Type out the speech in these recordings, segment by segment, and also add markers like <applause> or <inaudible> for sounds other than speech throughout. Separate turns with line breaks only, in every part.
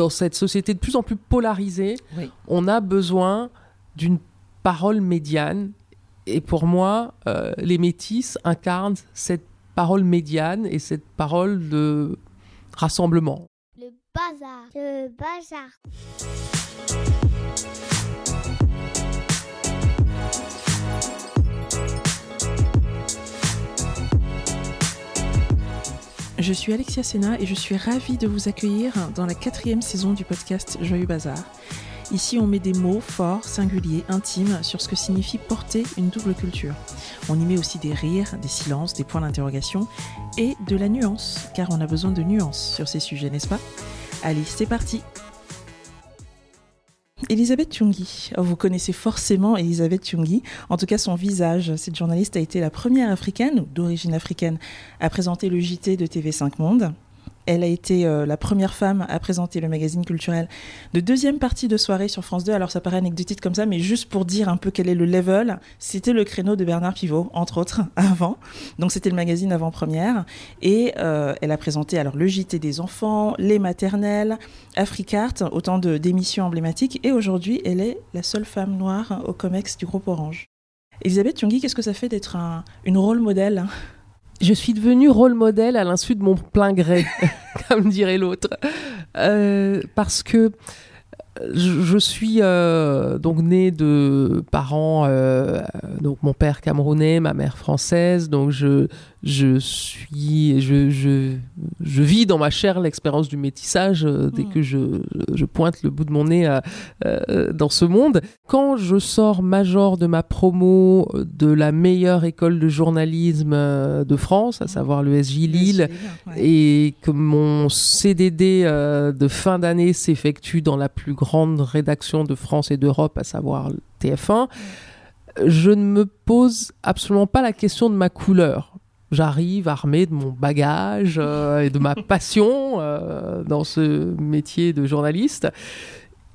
dans cette société de plus en plus polarisée, on a besoin d'une parole médiane. Et pour moi, euh, les métis incarnent cette parole médiane et cette parole de rassemblement.
Le bazar. Le bazar.
Je suis Alexia Sena et je suis ravie de vous accueillir dans la quatrième saison du podcast Joyeux Bazar. Ici, on met des mots forts, singuliers, intimes sur ce que signifie porter une double culture. On y met aussi des rires, des silences, des points d'interrogation et de la nuance, car on a besoin de nuances sur ces sujets, n'est-ce pas? Allez, c'est parti Elisabeth Tchungi. Oh, vous connaissez forcément Elisabeth Tchungi, en tout cas son visage. Cette journaliste a été la première africaine, d'origine africaine, à présenter le JT de TV5 Monde. Elle a été euh, la première femme à présenter le magazine culturel de deuxième partie de soirée sur France 2. Alors ça paraît anecdotique comme ça, mais juste pour dire un peu quel est le level, c'était le créneau de Bernard Pivot, entre autres, <laughs> avant. Donc c'était le magazine avant-première. Et euh, elle a présenté alors le JT des enfants, les maternelles, Africart, autant d'émissions emblématiques. Et aujourd'hui, elle est la seule femme noire au COMEX du groupe Orange. Elisabeth Yongui, qu'est-ce que ça fait d'être une rôle modèle
je suis devenue rôle modèle à l'insu de mon plein gré, <laughs> comme dirait l'autre. Euh, parce que je, suis euh, donc née de parents, euh, donc mon père camerounais, ma mère française, donc je, je suis, je, je, je vis dans ma chair l'expérience du métissage euh, dès mm. que je, je, pointe le bout de mon nez dans ce monde. Quand je sors major de ma promo de la meilleure école de journalisme de France, à mm. savoir le SJ Lille, et que mon CDD de fin d'année s'effectue dans la plus grande rédaction de France et d'Europe, à savoir TF1, je ne me pose absolument pas la question de ma couleur. J'arrive armé de mon bagage euh, et de ma <laughs> passion euh, dans ce métier de journaliste.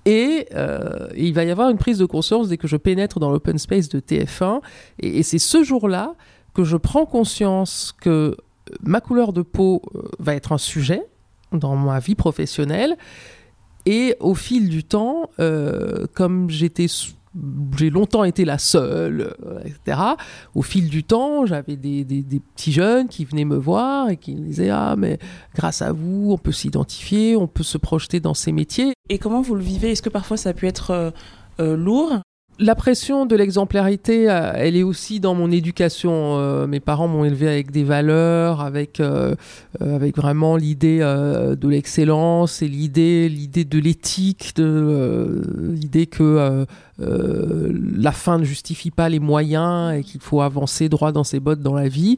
Et, euh, il va y avoir une prise de conscience dès que je pénètre dans l'open space de TF1. Et, et c'est ce jour-là que je prends conscience que ma couleur de peau va être un sujet dans ma vie professionnelle et au fil du temps, comme j'étais j'ai longtemps été la seule, euh, etc. Au fil du temps, j'avais des, des, petits jeunes qui venaient me voir et qui me disaient Ah, mais grâce à vous, on peut s'identifier, on peut se projeter dans ces métiers.
Et comment vous le vivez? Est-ce que parfois ça a pu être euh, lourd?
La pression de l'exemplarité, euh, elle est aussi dans mon éducation. Euh, mes parents m'ont élevé avec des valeurs, avec euh, avec vraiment l'idée de l'excellence et l'idée l'idée de l'éthique, de l'idée que la fin ne justifie pas les moyens et qu'il faut avancer droit dans ses bottes dans la vie.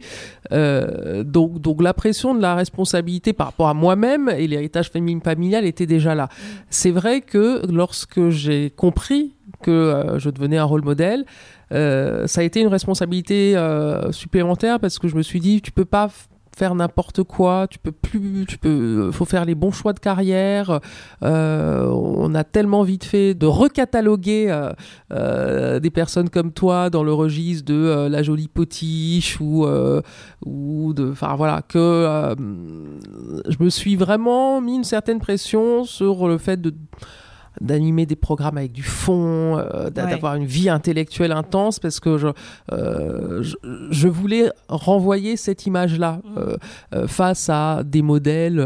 donc donc la pression de la responsabilité par rapport à moi-même et l'héritage familial était déjà là. C'est vrai que lorsque j'ai compris que euh, je devenais un rôle modèle. Euh, ça a été une responsabilité euh, supplémentaire parce que je me suis dit, tu peux pas faire n'importe quoi, tu peux plus, tu peux, faut faire les bons choix de carrière. on a tellement vite fait de recataloguer des personnes comme toi dans le registre de la jolie potiche ou ou de, enfin voilà, que je me suis vraiment mis une certaine pression sur le fait de d'animer des programmes avec du fond, euh, d'avoir une vie intellectuelle intense, parce que je, euh, je, voulais renvoyer cette image-là mm. euh, face à des modèles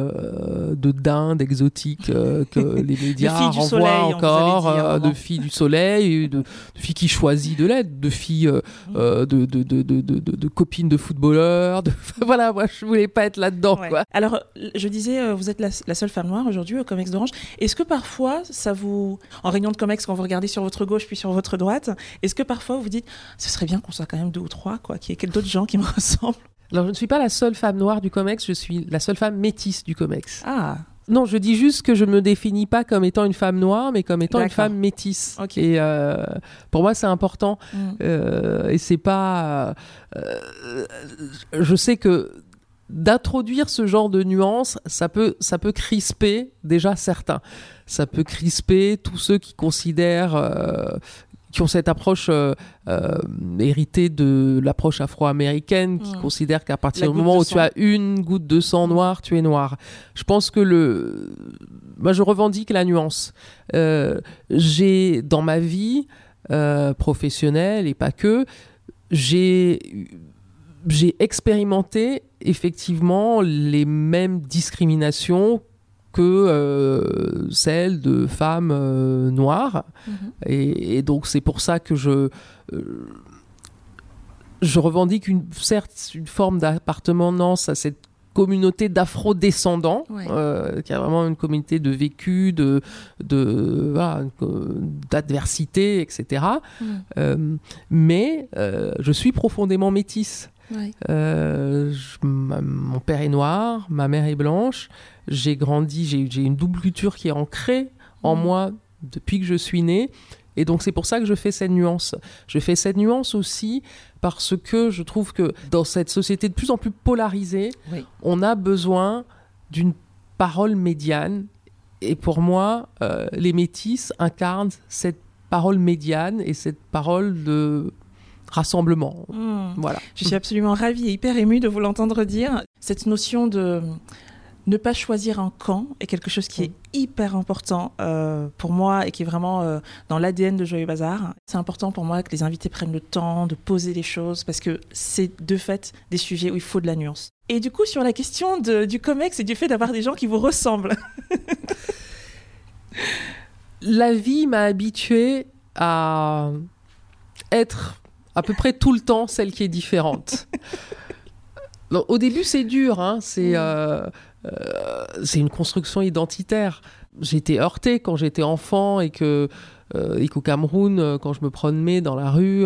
de dindes exotiques que <laughs> les médias renvoient encore, de filles du soleil, de, filles qui choisissent de l'aide, de filles mm. de, de, de, de, copines de footballeurs. <laughs> voilà, moi je voulais pas être là-dedans.
Alors, je disais, vous êtes la, la seule femme noire aujourd'hui au Comex d'Orange. Est-ce que parfois ça vous en réunion de COMEX, quand vous regardez sur votre gauche puis sur votre droite, est-ce que parfois vous dites, ce serait bien qu'on soit quand même deux ou trois, quoi, qu'il y ait d'autres gens qui me <laughs> ressemblent?
Alors, je ne suis pas la seule femme noire du COMEX, je suis la seule femme métisse du COMEX.
Ah
non, je dis juste que je ne me définis pas comme étant une femme noire, mais comme étant une femme métisse. Et euh, pour moi, c'est important. Mm. Euh, et c'est pas. Euh, je sais que d'introduire ce genre de nuances, ça peut, ça peut crisper déjà certains. Ça peut crisper tous ceux qui considèrent euh, qui ont cette approche euh, euh, héritée de l'approche afro-américaine, qui
Mm.
considère qu'à partir
La
du moment où tu as une goutte de sang noir, tu es noir. Je pense que le, moi je revendique la nuance. J'ai dans ma vie professionnelle et pas que, j'ai j'ai expérimenté effectivement les mêmes discriminations que euh, celles de femmes euh, noires.
Mhm.
Et, et donc c'est pour ça que je euh, je revendique une certes une forme d'appartenance à cette communauté d'afro-descendants,
Ouais.
euh, qui a vraiment une communauté de vécu, de, de voilà, d'adversité, etc. Euh, mais euh, je suis profondément métisse. Euh, je- ma- mon père est noir, ma mère est blanche. J'ai grandi, j'ai une double culture qui est ancrée en
Mhm.
moi depuis que je suis née. Et donc c'est pour ça que je fais cette nuance. Je fais cette nuance aussi parce que je trouve que dans cette société de plus en plus polarisée,
Oui.
on a besoin d'une parole médiane. Et pour moi, euh, les métis incarnent cette parole médiane et cette parole de rassemblement.
Mhm.
Voilà.
Je suis absolument ravie et hyper émue de vous l'entendre dire. Cette notion de ne pas choisir un camp est quelque chose qui est hyper important euh, pour moi et qui est vraiment euh, dans l'ADN de Joyeux Bazar. C'est important pour moi que les invités prennent le temps de poser les choses parce que c'est de fait des sujets où il faut de la nuance. Et du coup, sur la question de- du COMEX et du fait d'avoir des gens qui vous ressemblent. <laughs>
la vie m'a habituée à être à peu près tout le temps celle qui est différente. Donc, au début, c'est dur, hein, c'est euh, euh, c'est une construction identitaire. J'ai été heurtée quand j'étais enfant et que euh, et qu'au Cameroun, quand je me promenais dans la rue,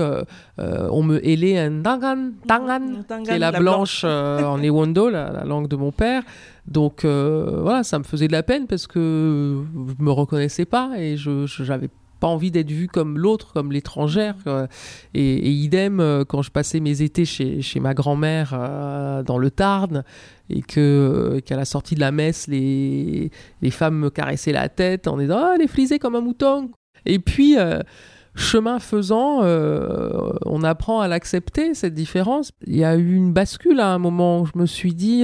on me hélait un dangan, dangan, qui est la, blanche, en Ewondo, la, la langue de mon père. Donc voilà, ça me faisait de la peine parce que je me reconnaissais pas et je je- j'avais pas envie d'être vue comme l'autre, comme l'étrangère. euh, et, idem euh, quand je passais mes étés chez, chez ma grand-mère euh, dans le Tarn et que qu'à la sortie de la messe, les, les femmes me caressaient la tête en disant ah, elle est frisée comme un mouton. Et puis chemin faisant, on apprend à l'accepter, cette différence. Il y a eu une bascule à un moment où je me suis dit,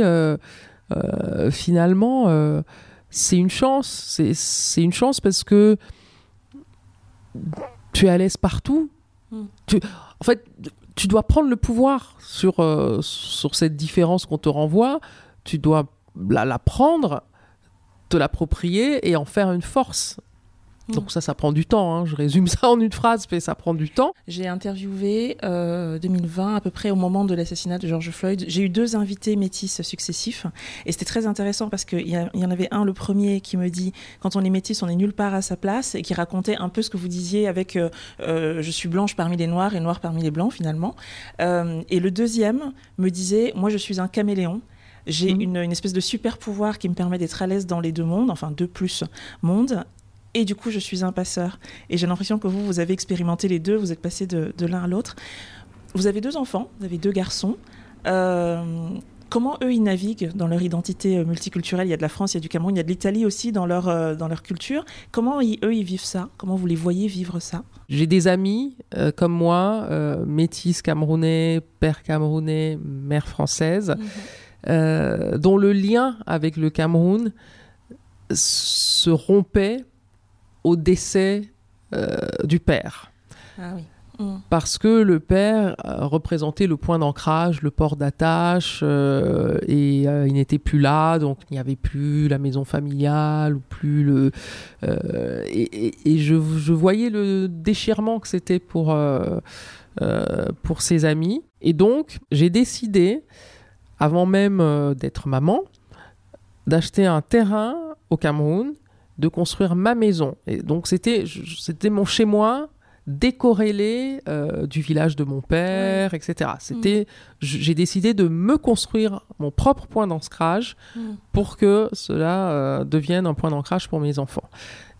finalement, c'est une chance. C'est une chance parce que tu es à l'aise partout.
Mm.
Tu, en fait, tu dois prendre le pouvoir sur, euh, sur cette différence qu'on te renvoie. Tu dois la, la prendre, te l'approprier et en faire une force.
Mm.
Donc ça, ça prend du temps. hein. Je résume ça en une phrase, mais ça prend du temps.
J'ai interviewé euh, 2020, à peu près au moment de l'assassinat de George Floyd. J'ai eu deux invités métis successifs. Et c'était très intéressant parce qu'il y, y en avait un, le premier, qui me dit quand on est métis, on est nulle part à sa place. Et qui racontait un peu ce que vous disiez avec euh, euh, je suis blanche parmi les noirs et noire parmi les blancs, finalement. Euh, et le deuxième me disait moi, je suis un caméléon. J'ai une, une espèce de super pouvoir qui me permet d'être à l'aise dans les deux mondes, enfin deux plus mondes. Et du coup, je suis un passeur. Et j'ai l'impression que vous, vous avez expérimenté les deux, vous êtes passé de, de l'un à l'autre. Vous avez deux enfants, vous avez deux garçons. Euh, comment eux, ils naviguent dans leur identité euh, multiculturelle? Il y a de la France, il y a du Cameroun, il y a de l'Italie aussi dans leur, euh, dans leur culture. Comment ils- eux, ils vivent ça? Comment vous les voyez vivre ça?
J'ai des amis euh, comme moi, métis camerounais, père camerounais, mère française, euh, dont le lien avec le Cameroun se rompait au décès euh, du père.
Ah oui.
Parce que le père euh, représentait le point d'ancrage, le port d'attache, euh, et euh, il n'était plus là, donc il n'y avait plus la maison familiale, ou plus le... et et- et je, je voyais le déchirement que c'était pour, pour ses amis. Et donc, j'ai décidé, avant même d'être maman, d'acheter un terrain au Cameroun, de construire ma maison. Et donc, c'était je- c'était mon chez-moi décorrélé euh, du village de mon père, etc. C'était, j- j'ai décidé de me construire mon propre point d'ancrage
Mm.
pour que cela euh, devienne un point d'ancrage pour mes enfants.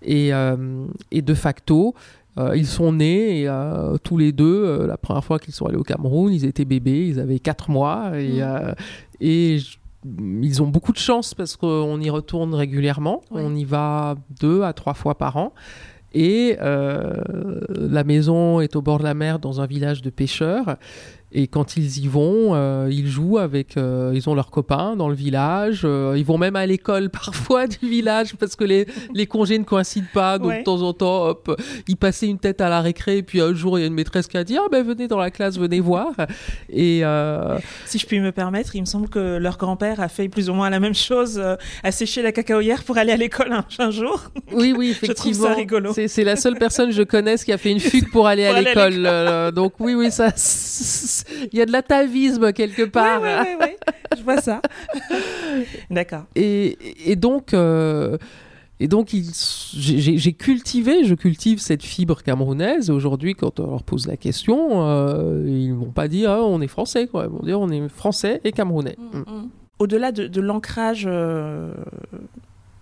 Et, euh, et de facto, euh, ils sont nés et euh, tous les deux, euh, la première fois qu'ils sont allés au Cameroun, ils étaient bébés, ils avaient 4 mois et,
Mm.
et j- ils ont beaucoup de chance parce qu'on y retourne régulièrement.
Ouais.
On y va deux à trois fois par an. Et la maison est au bord de la mer dans un village de pêcheurs. Et quand ils y vont, euh, ils jouent avec, euh, ils ont leurs copains dans le village. Euh, ils vont même à l'école <laughs> parfois du village parce que les, les congés ne coïncident pas. Donc de temps en temps, hop, ils passaient une tête à la récré. Et puis un jour, il y a une maîtresse qui a dit ah ben venez dans la classe, venez voir. Et
si je puis me permettre, il me semble que leur grand-père a fait plus ou moins la même chose, a séché la cacaoyère pour aller à l'école un, jour.
Oui oui <laughs> effectivement. C'est la seule personne que je connaisse qui a fait une fugue pour aller <laughs> à l'école. donc oui oui ça il y a de l'atavisme quelque part.
Oui, oui, oui, je vois ça. <laughs> D'accord.
Et, et, donc, euh, et donc j'ai cultivé, je cultive cette fibre camerounaise. Aujourd'hui, quand on leur pose la question, euh, ils vont pas dire ah, on est français, quoi. Ils vont dire on est français et camerounais. Mm,
mm. Au-delà de, l'ancrage euh,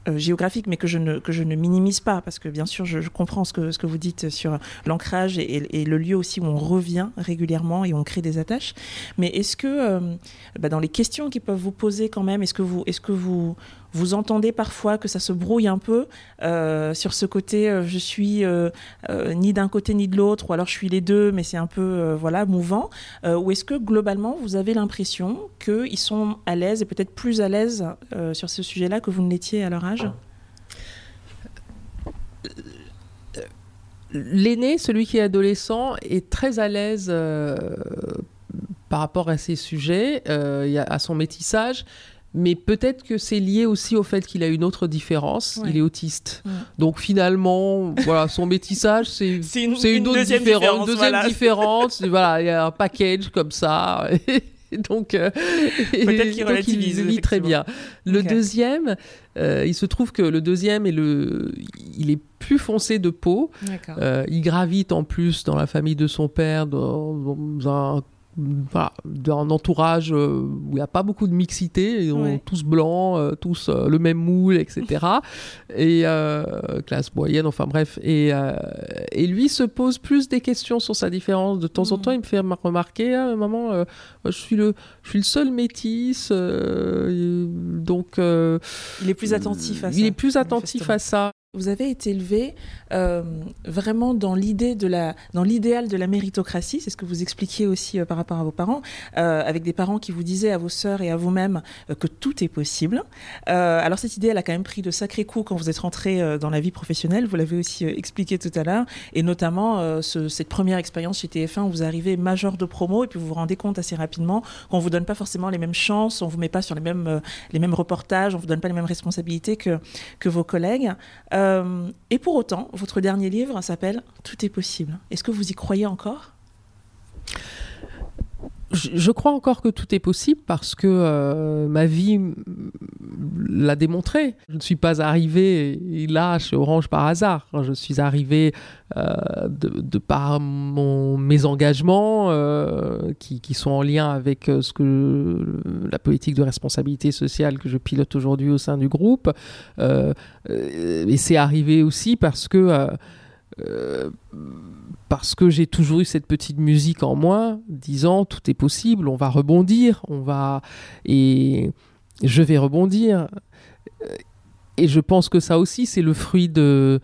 euh, géographique, mais que je, ne, que je ne minimise pas, parce que bien sûr, je, comprends ce que, ce que vous dites sur l'ancrage et, le lieu aussi où on revient régulièrement et on crée des attaches. Mais est-ce que, euh, bah, dans les questions qu'ils peuvent vous poser quand même, est-ce que vous, est-ce que vous, vous entendez parfois que ça se brouille un peu euh, sur ce côté euh, je suis euh, ni d'un côté ni de l'autre ou alors je suis les deux mais c'est un peu voilà mouvant. Ou est-ce que globalement vous avez l'impression qu'ils sont à l'aise et peut-être plus à l'aise sur ce sujet-là que vous ne l'étiez à leur âge?
L'aîné, celui qui est adolescent, est très à l'aise par rapport à ces sujets, à son métissage mais peut-être que c'est lié aussi au fait qu'il a une autre différence. Il est autiste. Donc finalement, voilà, son métissage, c'est <laughs> une, une, autre deuxième différence. Deuxième différence. voilà, il y a un package comme ça. <laughs> donc, euh,
peut-être qu'il relativise.
Il vit très bien. Le deuxième, euh, il se trouve que le deuxième est le, il est plus foncé de peau. Euh, il gravite en plus dans la famille de son père dans, dans un voilà, d'un entourage euh, où il n'y a pas beaucoup de mixité, ils tous blancs, euh, tous euh, le même moule, etc. et <laughs> classe moyenne, enfin bref. Et, et lui se pose plus des questions sur sa différence. De temps en mm. temps, il me fait remarquer, un moment, je suis le, je suis le seul métis, donc.
il est plus attentif à ça.
Il est plus attentif à ça.
Vous avez été élevé euh, vraiment dans l'idée de la, dans l'idéal de la méritocratie, c'est ce que vous expliquiez aussi euh, par rapport à vos parents, euh, avec des parents qui vous disaient à vos sœurs et à vous-même que tout est possible. alors cette idée, elle a quand même pris de sacrés coups quand vous êtes rentré dans la vie professionnelle. Vous l'avez aussi expliqué tout à l'heure, et notamment cette première expérience chez TF1 où vous arrivez major de promo et puis vous vous rendez compte assez rapidement qu'on vous donne pas forcément les mêmes chances, on vous met pas sur les mêmes, les mêmes reportages, on vous donne pas les mêmes responsabilités que que vos collègues. Euh, et pour autant, votre dernier livre s'appelle Tout est possible. Est-ce que vous y croyez encore?
Je, crois encore que tout est possible parce que euh, ma vie l'a démontré. Je ne suis pas arrivé là chez Orange par hasard. Je suis arrivé euh, de, par mon, mes engagements euh, qui, qui, sont en lien avec ce que la politique de responsabilité sociale que je pilote aujourd'hui au sein du groupe. et c'est arrivé aussi parce que parce que j'ai toujours eu cette petite musique en moi, disant tout est possible, on va rebondir, on va et je vais rebondir. Et je pense que ça aussi, c'est le fruit de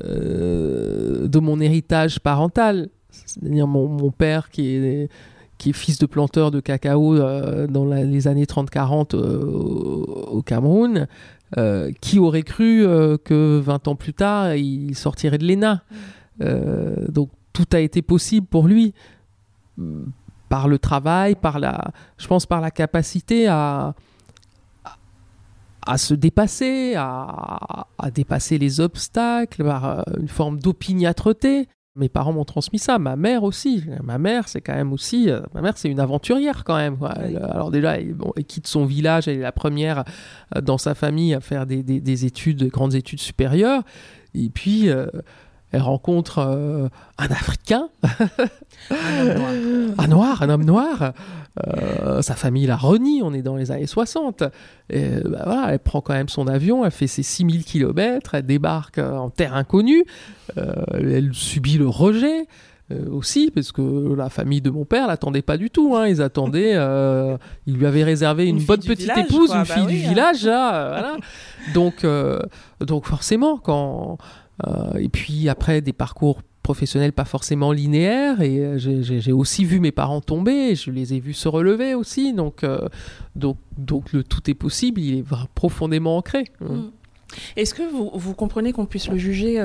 euh, mon héritage parental, c'est-à-dire mon, père qui est fils de planteur de cacao euh, dans les années 30-40 euh, au Cameroun, qui aurait cru que 20 ans plus tard, il sortirait de l'ENA? Mm. donc tout a été possible pour lui par le travail, par la, je pense par la capacité à, à, se dépasser, à, dépasser les obstacles, par euh, une forme d'opiniâtreté. Mes parents m'ont transmis ça, ma mère aussi. Ma mère, c'est quand même aussi, euh, ma mère, c'est une aventurière quand même. alors déjà, elle, quitte son village, elle est la première euh, dans sa famille à faire des, des, études, des grandes études supérieures. Et puis, elle rencontre euh, un Africain, <laughs> un, noir. un homme noir. Euh, sa famille la renie, on est dans les années 60. Et, bah, voilà, elle prend quand même son avion, elle fait ses 6000 km, elle débarque en terre inconnue, euh, elle subit le rejet. aussi parce que la famille de mon père l'attendait pas du tout hein. ils attendaient il lui avait réservé une, bonne petite épouse une bah fille du hein. village voilà. donc donc forcément quand et puis après des parcours professionnels pas forcément linéaires et j'ai aussi vu mes parents tomber, je les ai vus se relever aussi, donc, donc, donc le tout est possible, il est profondément ancré.
Mm. Est-ce que vous, vous comprenez qu'on puisse le juger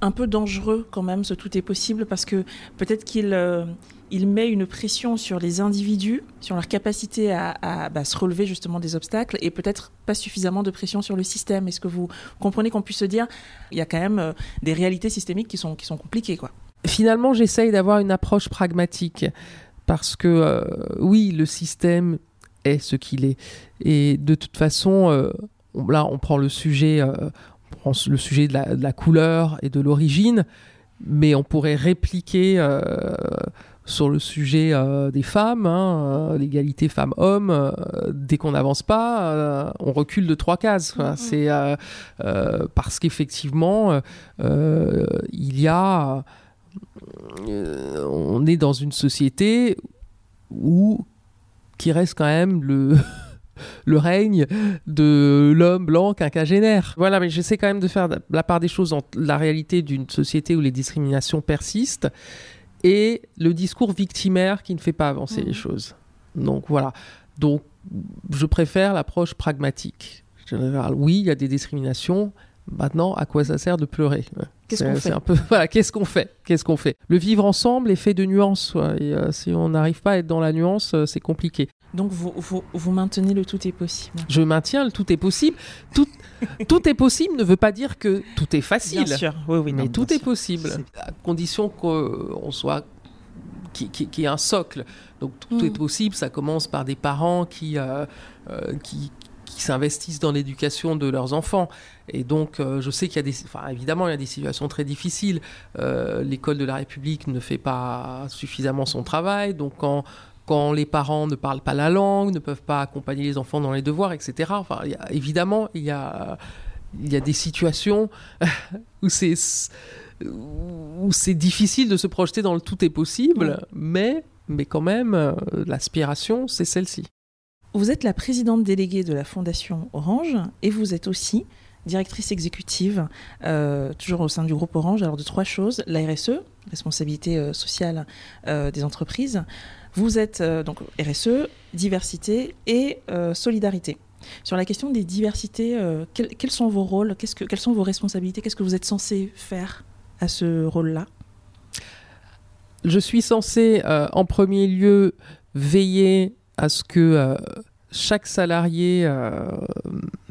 un peu dangereux quand même, ce tout est possible, parce que peut-être qu'il euh, il met une pression sur les individus, sur leur capacité à, bah, se relever justement des obstacles, et peut-être pas suffisamment de pression sur le système. Est-ce que vous comprenez qu'on puisse se dire, il y a quand même euh, des réalités systémiques qui sont, qui sont compliquées quoi?
Finalement, j'essaye d'avoir une approche pragmatique, parce que euh, oui, le système est ce qu'il est. Et de toute façon, là, on prend le sujet le sujet de la, couleur et de l'origine, mais on pourrait répliquer euh, sur le sujet euh, des femmes, hein, euh, l'égalité femmes-hommes. dès qu'on n'avance pas, on recule de trois cases. Mm-hmm. C'est parce qu'effectivement, il y a, on est dans une société où qui reste quand même le le règne de l'homme blanc quinquagénaire. Voilà, mais j'essaie quand même de faire la part des choses entre la réalité d'une société où les discriminations persistent et le discours victimaire qui ne fait pas avancer les mmh. choses. Donc voilà. Donc je préfère l'approche pragmatique. Oui, il y a des discriminations. Maintenant, à quoi ça sert de pleurer?
Qu'est-ce qu'on fait?
un peu <laughs> voilà, qu'est-ce qu'on fait? Qu'est-ce qu'on fait? Le vivre ensemble est fait de nuances. Et, euh, si on n'arrive pas à être dans la nuance, euh, c'est compliqué.
Donc vous, vous, maintenez le tout est possible.
Je maintiens le tout est possible. Tout, <laughs> tout est possible ne veut pas dire que tout est facile.
Bien sûr, oui, oui.
Mais tout est possible, à condition qu'on soit qui, qui, est un socle. Donc tout est mm. possible. Ça commence par des parents qui, euh, euh, qui, qui s'investissent dans l'éducation de leurs enfants. Et donc, euh, je sais qu'il y a des, enfin, évidemment, il y a des situations très difficiles. L'école de la République ne fait pas suffisamment son travail. Donc, quand quand les parents ne parlent pas la langue, ne peuvent pas accompagner les enfants dans les devoirs, etc. Enfin, évidemment, il y a, il y a des situations <laughs> où c'est où c'est difficile de se projeter dans le tout est possible, mais, mais quand même, euh, l'aspiration, c'est celle-ci.
Vous êtes la présidente déléguée de la Fondation Orange et vous êtes aussi directrice exécutive, euh, toujours au sein du groupe Orange, alors de trois choses, la RSE, responsabilité euh, sociale des entreprises, vous êtes euh, donc RSE, diversité et euh, solidarité. Sur la question des diversités, euh, quels, sont vos rôles? Que, Quelles sont vos responsabilités? Qu'est-ce que vous êtes censé faire à ce rôle-là?
Je suis censé, en premier lieu, veiller à ce que chaque salarié,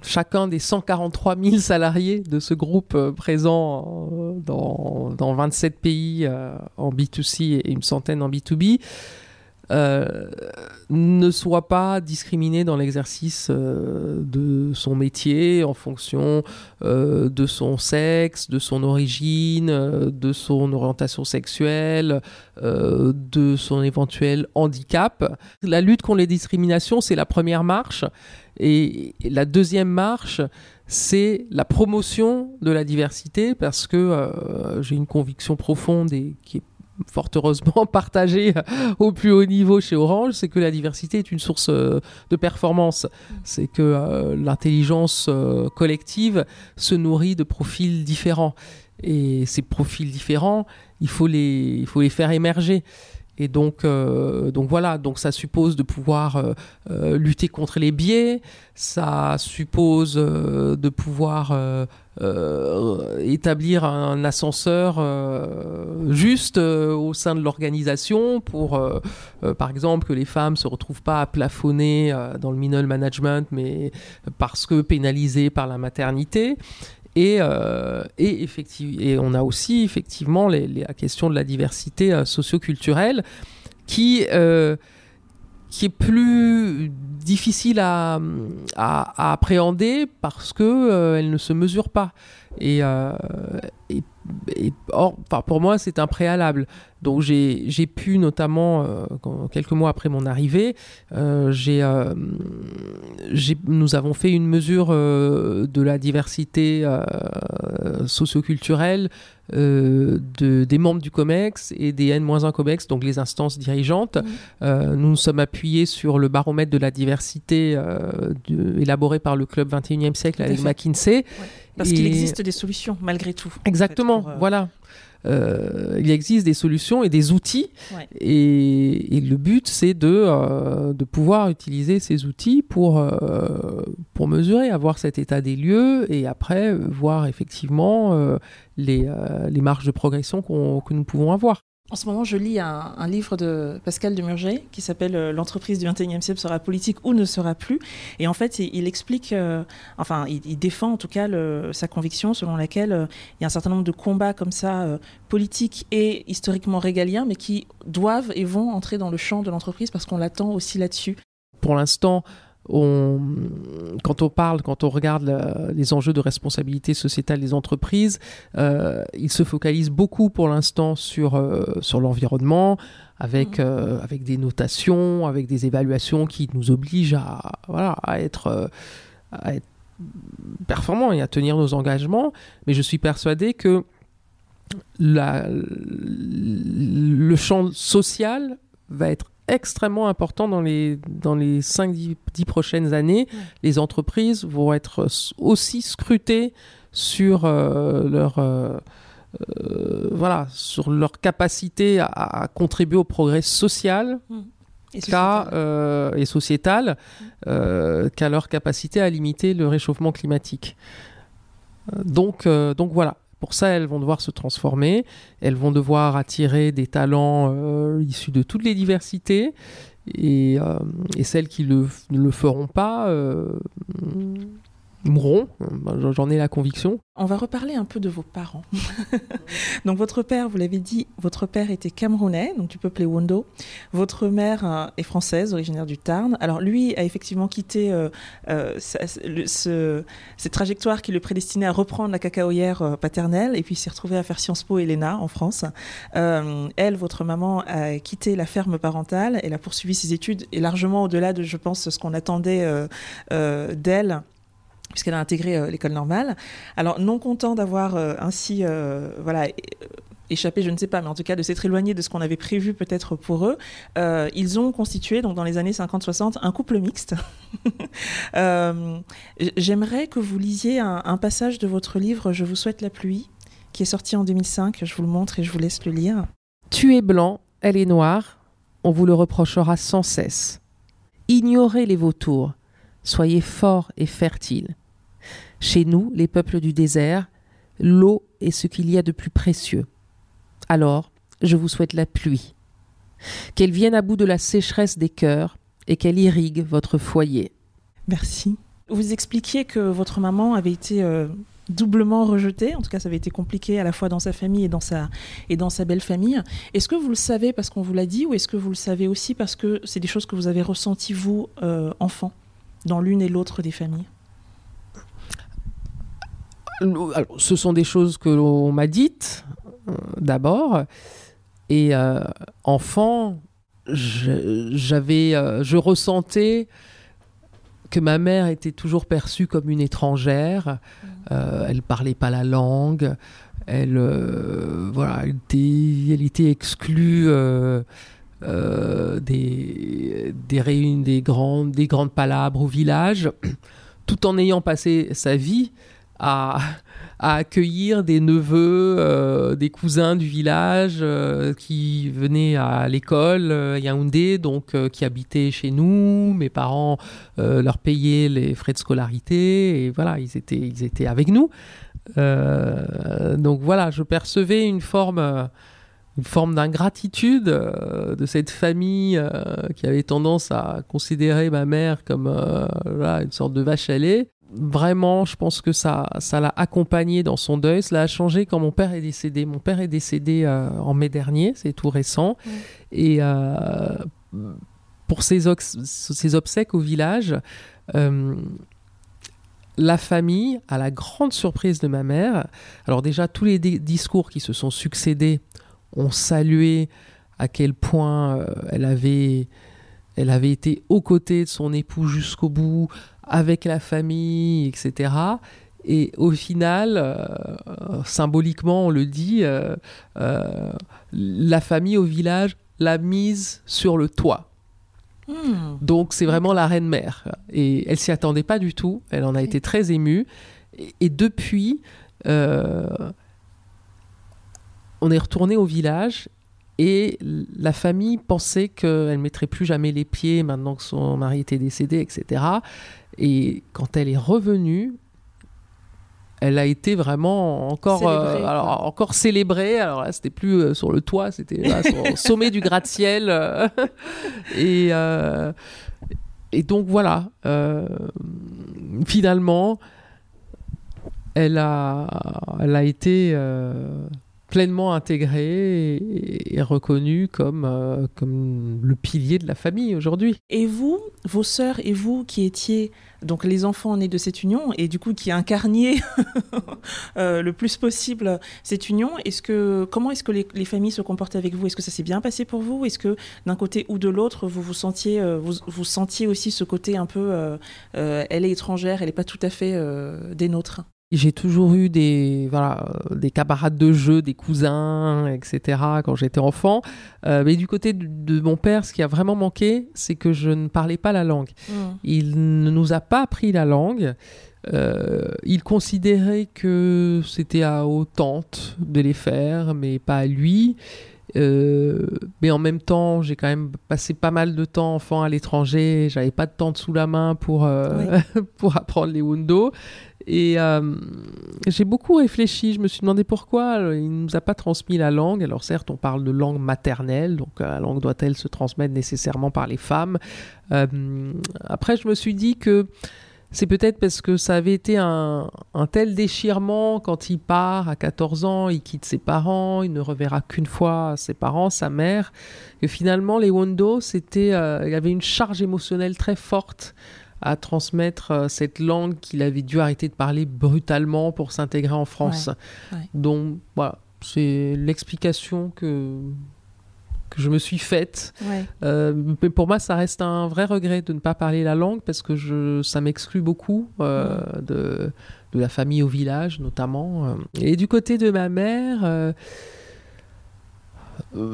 chacun des 143 000 salariés de ce groupe présent dans, dans, 27 pays en B2C et une centaine en B2B, euh, ne soit pas discriminé dans l'exercice euh, de son métier en fonction euh, de son sexe, de son origine, de son orientation sexuelle, de son éventuel handicap. La lutte contre les discriminations, c'est la première marche. Et la deuxième marche, c'est la promotion de la diversité parce que j'ai une conviction profonde et qui est fort heureusement <laughs> partagé au plus haut niveau chez Orange, c'est que la diversité est une source euh, de performance. C'est que euh, l'intelligence euh, collective se nourrit de profils différents. Et ces profils différents, il faut les, il faut les faire émerger. Et donc, euh, donc voilà, donc ça suppose de pouvoir euh, euh, lutter contre les biais, ça suppose de pouvoir établir un ascenseur juste au sein de l'organisation pour, par exemple, que les femmes se retrouvent pas à plafonner dans le middle management, mais parce que pénalisées par la maternité. Et, euh, et, effectivement, et on a aussi effectivement la question de la diversité euh, socioculturelle qui, euh, qui est plus difficile à, à, appréhender parce que elle ne se mesure pas. Et, et, or, enfin, pour moi, c'est un préalable. Donc j'ai pu notamment, quelques mois après mon arrivée, j'ai nous avons fait une mesure de la diversité socioculturelle euh, de, des membres du COMEX et des N-1 COMEX, donc les instances dirigeantes. Mmh. Euh, nous nous sommes appuyés sur le baromètre de la diversité euh, élaboré par le Club 21e siècle avec McKinsey.
Parce qu'il existe des solutions malgré tout.
Exactement, voilà. Euh, il existe des solutions et des outils. Et, le but, c'est de, euh, de pouvoir utiliser ces outils pour, euh, pour mesurer, avoir cet état des lieux et après voir effectivement les, les marges de progression que nous pouvons avoir.
En ce moment, je lis un, livre de Pascal Demurger qui s'appelle euh, L'entreprise du XXIe siècle sera politique ou ne sera plus. Et en fait, il, explique, euh, enfin, il, défend en tout cas sa conviction selon laquelle euh, il y a un certain nombre de combats comme ça, politiques et historiquement régaliens, mais qui doivent et vont entrer dans le champ de l'entreprise parce qu'on l'attend aussi là-dessus.
Pour l'instant, quand on parle, quand on regarde les enjeux de responsabilité sociétale des entreprises, euh, ils se focalisent beaucoup pour l'instant sur, euh, sur l'environnement, avec, mmh. euh, avec des notations, avec des évaluations qui nous obligent à, voilà, à, être, à être performants et à tenir nos engagements. Mais je suis persuadé que la, le champ social va être extrêmement important dans les, dans les 5-10 prochaines années. Les entreprises vont être aussi scrutées sur euh, leur... Euh, euh, voilà, sur leur capacité à, contribuer au progrès social mmh. et sociétal, et sociétal mmh. qu'à leur capacité à limiter le réchauffement climatique. Donc, donc voilà, pour ça, elles vont devoir se transformer, elles vont devoir attirer des talents euh, issus de toutes les diversités, et, euh, celles qui ne le feront pas euh, mourront, j'en ai la conviction.
On va reparler un peu de vos parents. <laughs> donc votre père, vous l'avez dit, votre père était camerounais, donc du peuple Wondo. Votre mère euh, est française, originaire du Tarn. Alors lui a effectivement quitté euh, euh, cette trajectoire qui le prédestinait à reprendre la cacaoyère paternelle et puis s'est retrouvé à faire Sciences Po et l'ENA en France. elle, votre maman, a quitté la ferme parentale. Elle a poursuivi ses études et largement au-delà de, je pense, ce qu'on attendait d'elle puisqu'elle a intégré euh, l'école normale. Alors, non content d'avoir euh, ainsi, euh, voilà, échappé, je ne sais pas, mais en tout cas de s'être éloigné de ce qu'on avait prévu peut-être pour eux, ils ont constitué, donc dans les années 50-60, un couple mixte. <laughs> J'aimerais que vous lisiez un, passage de votre livre Je vous souhaite la pluie, qui est sorti en 2005. Je vous le montre et je vous laisse le lire.
Tu es blanc, elle est noire, on vous le reprochera sans cesse. Ignorez les vautours, soyez forts et fertiles. Chez nous, les peuples du désert, l'eau est ce qu'il y a de plus précieux. Alors, je vous souhaite la pluie. Qu'elle vienne à bout de la sécheresse des cœurs et qu'elle irrigue votre foyer.
Merci. Vous expliquiez que votre maman avait été euh, doublement rejetée, en tout cas ça avait été compliqué à la fois dans sa famille et dans sa, et sa belle famille. Est-ce que vous le savez parce qu'on vous l'a dit ou est-ce que vous le savez aussi parce que c'est des choses que vous avez ressenties vous, euh, enfant, dans l'une et l'autre des familles?
Ce sont des choses que l'on m'a dites euh, d'abord. Et euh, enfant, j'avais, euh, je ressentais que ma mère était toujours perçue comme une étrangère. Mmh. elle parlait pas la langue. Elle, voilà, elle était, elle était exclue. des, des, réunions, des, grandes, des grandes palabres au village, tout en ayant passé sa vie à, accueillir des neveux, euh, des cousins du village euh, qui venaient à l'école euh, Yaoundé, donc qui habitaient chez nous. Mes parents leur payaient les frais de scolarité et voilà, ils étaient, ils étaient avec nous. donc voilà, je percevais une forme une forme d'ingratitude de cette famille qui avait tendance à considérer ma mère comme une sorte de vache à lait vraiment, je pense que ça, ça l'a accompagné dans son deuil. Cela a changé quand mon père est décédé. Mon père est décédé euh, en mai dernier, c'est tout récent. Et euh, pour ses, obsèques au village, euh, la famille, à la grande surprise de ma mère, alors déjà tous les discours qui se sont succédés ont salué à quel point euh, elle avait elle avait été aux côtés de son époux jusqu'au bout, avec la famille, etc. Et au final, euh, symboliquement, on le dit, euh, la famille au village l'a mise sur le toit. Hmm. Donc c'est vraiment la reine mère. Et elle s'y attendait pas du tout. Elle en a été très émue. Et, depuis, on est retourné au village et la famille pensait qu'elle ne mettrait plus jamais les pieds maintenant que son mari était décédé, etc. Et quand elle est revenue, elle a été vraiment encore célébrée, euh, alors, encore célébrée. Alors là, c'était plus euh, sur le toit, c'était au sommet du gratte-ciel. Euh, <laughs> et, et donc voilà, finalement, elle a, elle a été pleinement intégré et, reconnu comme, euh, comme le pilier de la famille aujourd'hui.
Et vous, vos sœurs et vous qui étiez donc les enfants nés de cette union et du coup qui incarniez <laughs> euh, le plus possible cette union, est-ce que comment est-ce que les, familles se comportaient avec vous? Est-ce que ça s'est bien passé pour vous? Est-ce que d'un côté ou de l'autre vous vous sentiez euh, vous, vous, sentiez aussi ce côté un peu elle est étrangère, elle n'est pas tout à fait des nôtres?
J'ai toujours eu des, voilà, des camarades de jeu, des cousins, etc. quand j'étais enfant. Euh, mais du côté de, mon père, ce qui a vraiment manqué, c'est que je ne parlais pas la langue. Mmh. Il ne nous a pas appris la langue. Euh, il considérait que c'était à aux tantes de les faire, mais pas à lui. Euh, mais en même temps, j'ai quand même passé pas mal de temps enfant à l'étranger. J'avais pas de tante sous la main pour, <laughs> pour apprendre les Wundo. Et euh, j'ai beaucoup réfléchi, je me suis demandé pourquoi il ne nous a pas transmis la langue. Alors certes, on parle de langue maternelle, donc euh, la langue doit-elle se transmettre nécessairement par les femmes euh, Après, je me suis dit que c'est peut-être parce que ça avait été un, tel déchirement quand il part à 14 ans, il quitte ses parents, il ne reverra qu'une fois ses parents, sa mère, que finalement les Wondo, c'était, il y avait une charge émotionnelle très forte à transmettre euh, cette langue qu'il avait dû arrêter de parler brutalement pour s'intégrer en France. Donc voilà, c'est l'explication que que je me suis faite. Euh, mais pour moi, ça reste un vrai regret de ne pas parler la langue parce que je, ça m'exclut beaucoup euh, de, de, la famille au village, notamment. Et du côté de ma mère,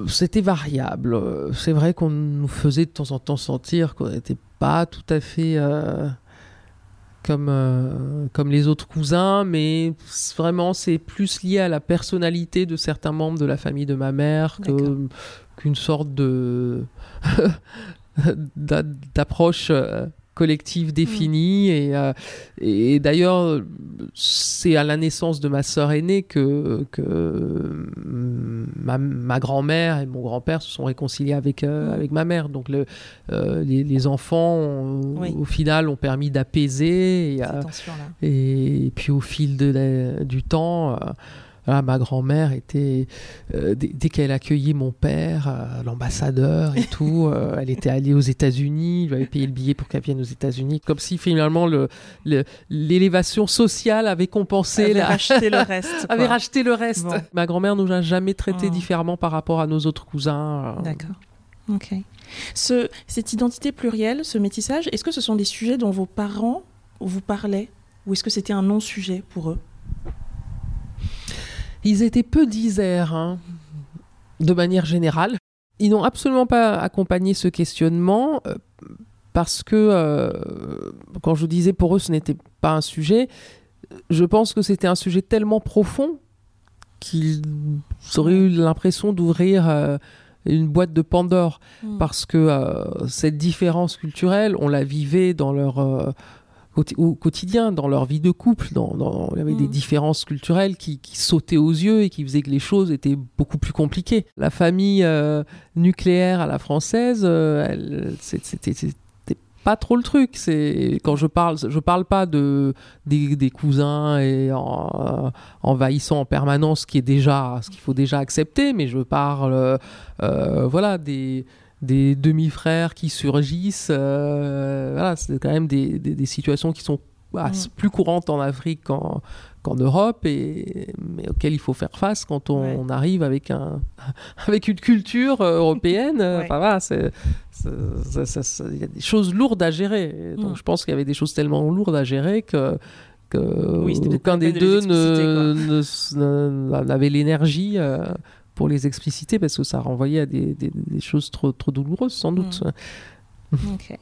c'était variable. C'est vrai qu'on nous faisait de temps en temps sentir qu'on n'était pas tout à fait euh, comme, euh, comme les autres cousins, mais vraiment c'est plus lié à la personnalité de certains membres de la famille de ma mère qu'une sorte de <laughs> d'approche euh, collectif défini. Mm. Et, euh, et d'ailleurs, c'est à la naissance de ma sœur aînée que, que ma, grand-mère et mon grand-père se sont réconciliés avec, euh, mm. avec ma mère. Donc le, euh, les, enfants, au final, ont permis d'apaiser. Et, et, puis au fil de du temps ma grand-mère était, euh, dès, qu'elle accueillait mon père, euh, l'ambassadeur et <laughs> tout, euh, elle était allée aux États-Unis, lui avait payé le billet pour qu'elle vienne aux États-Unis, comme si finalement l'élévation sociale avait compensé.
Avait racheté le <laughs> reste.
avait racheté le reste. Ma grand-mère nous a jamais traités oh. différemment par rapport à nos autres cousins.
D'accord. Ok. Ce, cette identité plurielle, ce métissage, est-ce que ce sont des sujets dont vos parents vous parlaient ou est-ce que c'était un non-sujet pour eux?
Ils étaient peu disaires, hein, de manière générale. Ils n'ont absolument pas accompagné ce questionnement euh, parce que, euh, quand je vous disais pour eux ce n'était pas un sujet, je pense que c'était un sujet tellement profond qu'ils auraient eu l'impression d'ouvrir euh, une boîte de Pandore hmm. parce que cette différence culturelle, on la vivait dans leur au quotidien, dans leur vie de couple. Dans, il y avait des mm. différences culturelles qui, sautaient aux yeux et qui faisaient que les choses étaient beaucoup plus compliquées. La famille euh, nucléaire à la française, euh, c'était pas trop le truc. C'est quand je parle, je parle pas de des, cousins et en, euh, envahissant en permanence, ce qui est déjà, ce qu'il faut déjà accepter, mais je parle, voilà, des des demi-frères qui surgissent. Euh, voilà, c'est quand même des, des, situations qui sont bah,
Mm.
plus courantes en Afrique qu'en Europe, et, mais auxquelles il faut faire face quand on,
Ouais.
on arrive avec, un, <laughs> avec une culture euh, européenne.
Ouais.
Enfin, voilà, il y a des choses lourdes à gérer. Donc
Mm.
je pense qu'il y avait des choses tellement lourdes à gérer que, que
Oui,
aucun des
de
deux n'avait l'énergie. euh, pour les expliciter parce que ça renvoyait à des, des- des choses trop, trop douloureuses sans doute.
Ok.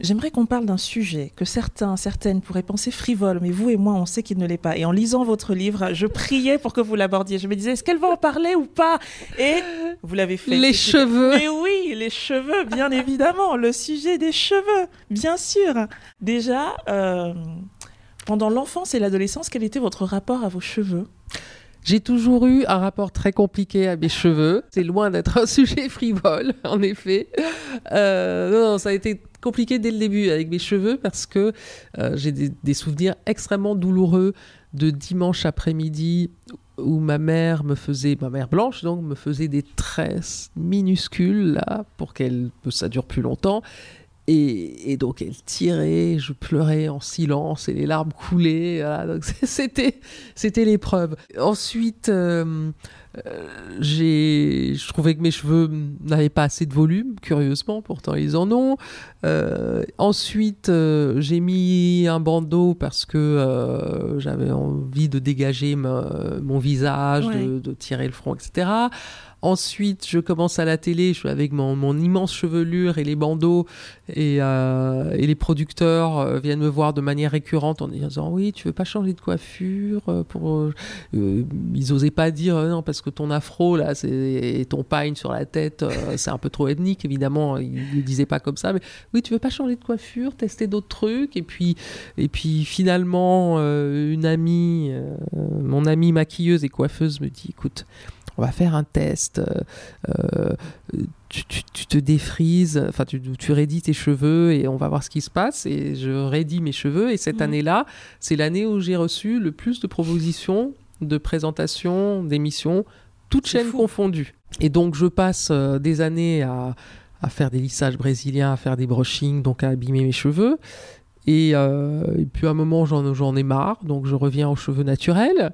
J'aimerais qu'on parle d'un sujet que certains, certaines pourraient penser frivole, mais vous et moi, on sait qu'il ne l'est pas. Et en lisant votre livre, je priais pour que vous l'abordiez. Je me disais, est-ce qu'elle va en parler ou pas? Et vous l'avez fait.
Les cheveux.
Mais oui, les cheveux, bien <laughs> évidemment. Le sujet des cheveux, bien sûr. Déjà, euh, pendant l'enfance et l'adolescence, quel était votre rapport à vos cheveux?
J'ai toujours eu un rapport très compliqué à mes cheveux. C'est loin d'être un <laughs> sujet frivole, en effet. Euh, non, non, ça a été compliqué dès le début avec mes cheveux parce que euh, j'ai des, souvenirs extrêmement douloureux de dimanche après-midi où ma mère me faisait, ma mère blanche donc, me faisait des tresses minuscules là pour qu'elle ça dure plus longtemps. Et, et donc elle tirait, je pleurais en silence et les larmes coulaient. voilà. donc <laughs> c'était c'était l'épreuve. Ensuite, euh, euh, j'ai, je trouvais que mes cheveux n'avaient pas assez de volume, curieusement, pourtant ils en ont. Euh, ensuite, j'ai mis un bandeau parce que j'avais envie de dégager ma- mon visage,
Ouais.
de, de tirer le front, etc. Ensuite, je commence à la télé, je suis avec mon, immense chevelure et les bandeaux, et, euh, les producteurs euh, viennent me voir de manière récurrente en disant oui, tu veux pas changer de coiffure euh, ils osaient pas dire non parce que ton afro là et ton pagne sur la tête <laughs> c'est un peu trop ethnique évidemment ils ne disaient pas comme ça mais oui tu veux pas changer de coiffure tester d'autres trucs et puis et puis finalement une amie mon amie maquilleuse et coiffeuse me dit écoute on va faire un test euh, euh, tu, tu- tu te défrises, enfin tu, tu raidis tes cheveux et on va voir ce qui se passe. Et je raidis mes cheveux. Et cette
Mhm.
année-là, c'est l'année où j'ai reçu le plus de propositions, de présentations, d'émissions, toutes chaînes
fou.
confondues. Et donc je passe euh, des années à, à faire des lissages brésiliens, à faire des brushings, donc à abîmer mes cheveux. Et, euh, et puis à un moment, j'en ai marre, donc je reviens aux cheveux naturels,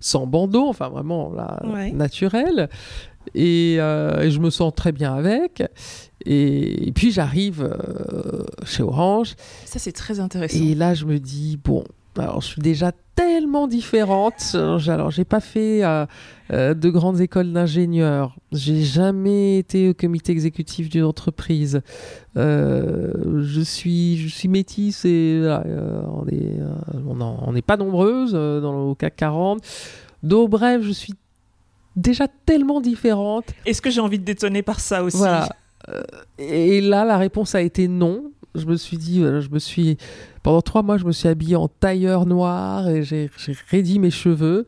sans bandeau, enfin vraiment là,
Ouais.
naturel. Et, euh, et je me sens très bien avec. Et, et puis j'arrive euh, chez Orange,
Ça, c'est très intéressant.
et là je me dis, bon, alors je suis déjà tellement différente. Alors j'ai pas fait euh, euh, de grandes écoles d'ingénieurs. J'ai jamais été au comité exécutif d'une entreprise. Euh, je suis, je suis métisse et euh, on n'est pas nombreuses dans le au CAC 40. Donc bref, je suis déjà tellement différente.
Est-ce que j'ai envie de détonner par ça aussi
Voilà. Et là, la réponse a été non. Je me suis dit, je me suis pendant trois mois, je me suis habillée en tailleur noir et j'ai j'ai raidi mes cheveux.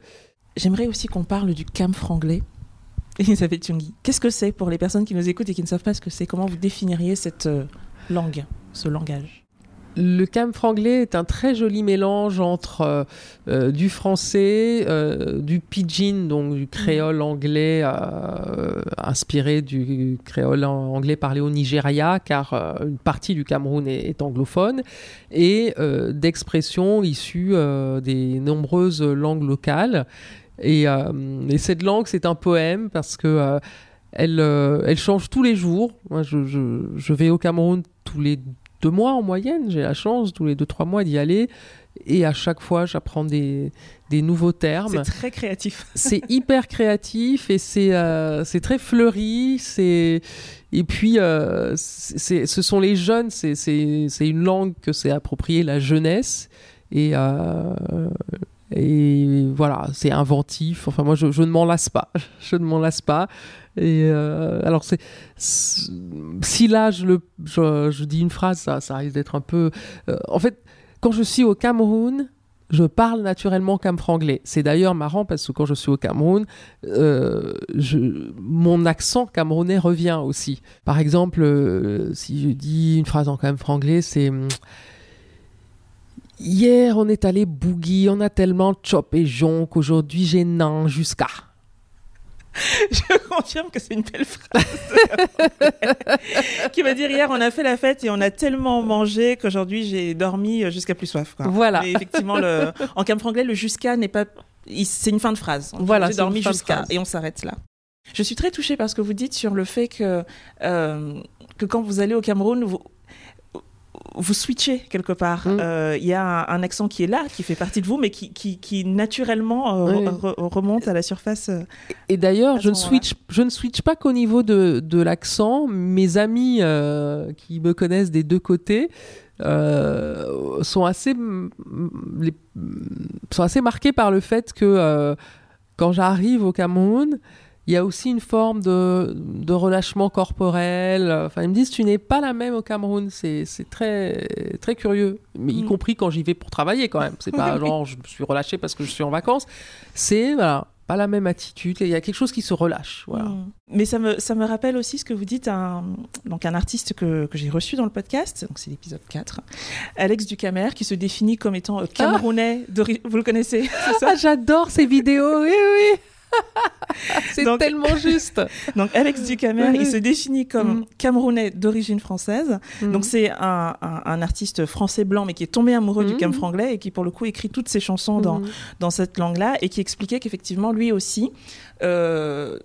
J'aimerais aussi qu'on parle du camphre anglais. <laughs> Elisabeth qu'est-ce que c'est pour les personnes qui nous écoutent et qui ne savent pas ce que c'est? Comment vous définiriez cette euh, langue, ce langage?
Le anglais est un très joli mélange entre euh, euh, du français, euh, du pidgin, donc du créole anglais euh, inspiré du créole an- anglais parlé au Nigeria, car une partie du Cameroun est, est anglophone, et d'expressions issues des nombreuses langues locales. Et, et cette langue, c'est un poème parce que elle, elle change tous les jours. Moi, je, je- je vais au Cameroun tous les deux mois en moyenne. J'ai la chance tous les deux, trois mois d'y aller. Et à chaque fois, j'apprends des, des nouveaux termes.
C'est très créatif. <laughs>
C'est hyper créatif et c'est euh, c'est très fleuri. C'est et puis euh, c'est ce sont les jeunes. C'est c'est c'est une langue que s'est appropriée la jeunesse et euh, et voilà, c'est inventif. Enfin, moi, je, je ne m'en lasse pas. <laughs> Je ne m'en lasse pas. Et euh, alors, si là, je, dis une phrase, ça, risque d'être un peu. euh, en fait, quand je suis au Cameroun, je parle naturellement camphre anglais. C'est d'ailleurs marrant parce que quand je suis au Cameroun, euh, mon accent camerounais revient aussi. Par exemple, si je dis une phrase en camphre anglais, c'est Hier, on est allé boogie, on a tellement chop et jonc qu'aujourd'hui j'ai nan jusqu'à. <laughs>
Je confirme que c'est une belle phrase. <laughs> qui va dire hier on a fait la fête et on a tellement mangé qu'aujourd'hui j'ai dormi jusqu'à plus soif. Quoi.
Voilà.
Mais effectivement, le... en cam franglais, le jusqu'à n'est pas. C'est une fin de phrase.
Voilà,
J'ai dormi jusqu'à et on s'arrête là. Je suis très touchée par ce que vous dites sur le fait que, euh, que quand vous allez au Cameroun, vous, vous switchez quelque part.
Mm.
Euh, Il y a un, un accent qui est là, qui fait partie de vous, mais qui, qui, qui naturellement euh,
Oui.
re- re- remonte à la surface. euh.
Et d'ailleurs, je ne switch, je ne switch pas qu'au niveau de, de l'accent. Mes amis qui me connaissent des deux côtés sont assez les- sont assez marqués par le fait que quand j'arrive au Cameroun, il y a aussi une forme de, de relâchement corporel. Enfin, ils me disent tu n'es pas la même au Cameroun. C'est c'est très très curieux, mais y
Mm.
compris quand j'y vais pour travailler quand même. C'est pas <laughs> genre je me suis relâché parce que je suis en vacances. C'est voilà, pas la même attitude. Il y a quelque chose qui se relâche. Voilà.
Mm. Mais ça me, ça me rappelle aussi ce que vous dites, un, donc un artiste que, que j'ai reçu dans le podcast, donc c'est l'épisode 4, Alex Ducamer, qui se définit comme étant euh, camerounais. Vous le connaissez c'est ça?
Ah, j'adore ces vidéos. Oui, oui. <laughs> c'est tellement juste. <laughs>
Donc Alex Ducamer,
Oui.
il se définit comme
Mm.
camerounais d'origine française. Donc c'est un, un- un artiste français blanc, mais qui est tombé amoureux du
Mhm.
cam franglais et qui pour le coup écrit toutes ses chansons dans,
Mhm.
dans cette langue-là et qui expliquait qu'effectivement, lui aussi, euh,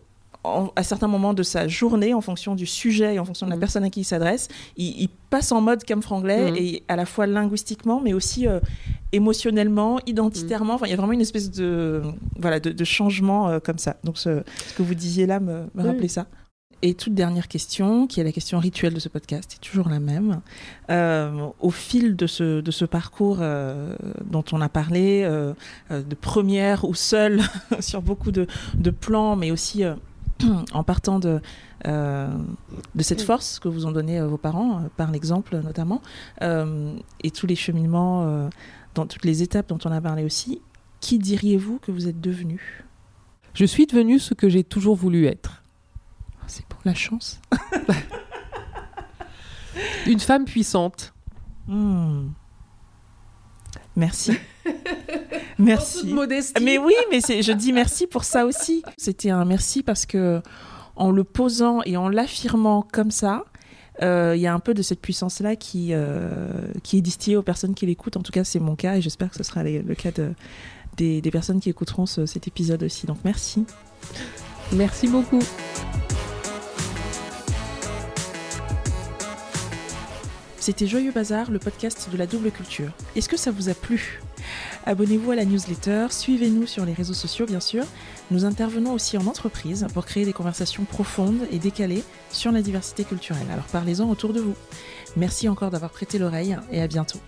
en- à certains moments de sa journée, en fonction du sujet et en fonction de la
Mhm.
personne à qui il s'adresse, il, il passe en mode cam franglais
Mhm.
et à la fois linguistiquement, mais aussi euh, émotionnellement, identitairement. Enfin, il y a vraiment une espèce de, voilà, de, de changement euh, comme ça. Donc, ce, ce que vous disiez là me, me
Oui.
rappelait ça. Et toute dernière question, qui est la question rituelle de ce podcast, est toujours la même. Euh, au fil de ce, de ce parcours euh, dont on a parlé, euh, de première ou seule <laughs> sur beaucoup de, de plans, mais aussi en partant de, euh, de cette force que vous ont donné euh, vos parents, euh, par l'exemple notamment, euh, et tous les cheminements, euh, dans toutes les étapes dont on a parlé aussi, qui diriez-vous que vous êtes devenu?
Je suis devenue ce que j'ai toujours voulu être.
C'est pour la chance.
Une femme puissante.
Hmm. Merci. <laughs>
En toute
merci.
modestie.
Mais oui, mais je dis merci pour ça aussi. C'était un merci parce que en le posant et en l'affirmant comme ça, euh, il y a un peu de cette puissance-là qui, euh, qui est distillée aux personnes qui l'écoutent. En tout cas, c'est mon cas et j'espère que ce sera les- le cas de, des, des personnes qui écouteront ce- cet épisode aussi. Donc merci.
Merci beaucoup.
C'était Joyeux Bazar, le podcast de la double culture. Est-ce que ça vous a plu? Abonnez-vous à la newsletter, suivez-nous sur les réseaux sociaux bien sûr. Nous intervenons aussi en entreprise pour créer des conversations profondes et décalées sur la diversité culturelle. Alors parlez-en autour de vous. Merci encore d'avoir prêté l'oreille et à bientôt.